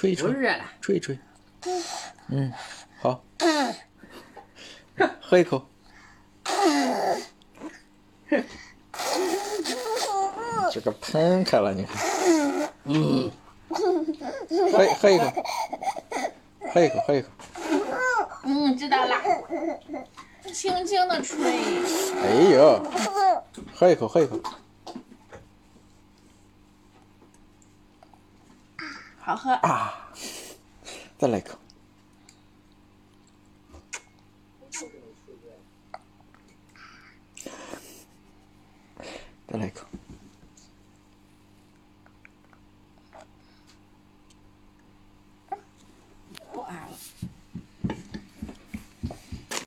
吹一吹，不热了。吹一吹。嗯，好，喝一口。这个喷开了，你看。嗯，喝喝一口，喝一口，喝一口。嗯，知道了。轻轻的吹。哎呦，喝一口，喝一口。好喝。啊，再来一口。再来一口。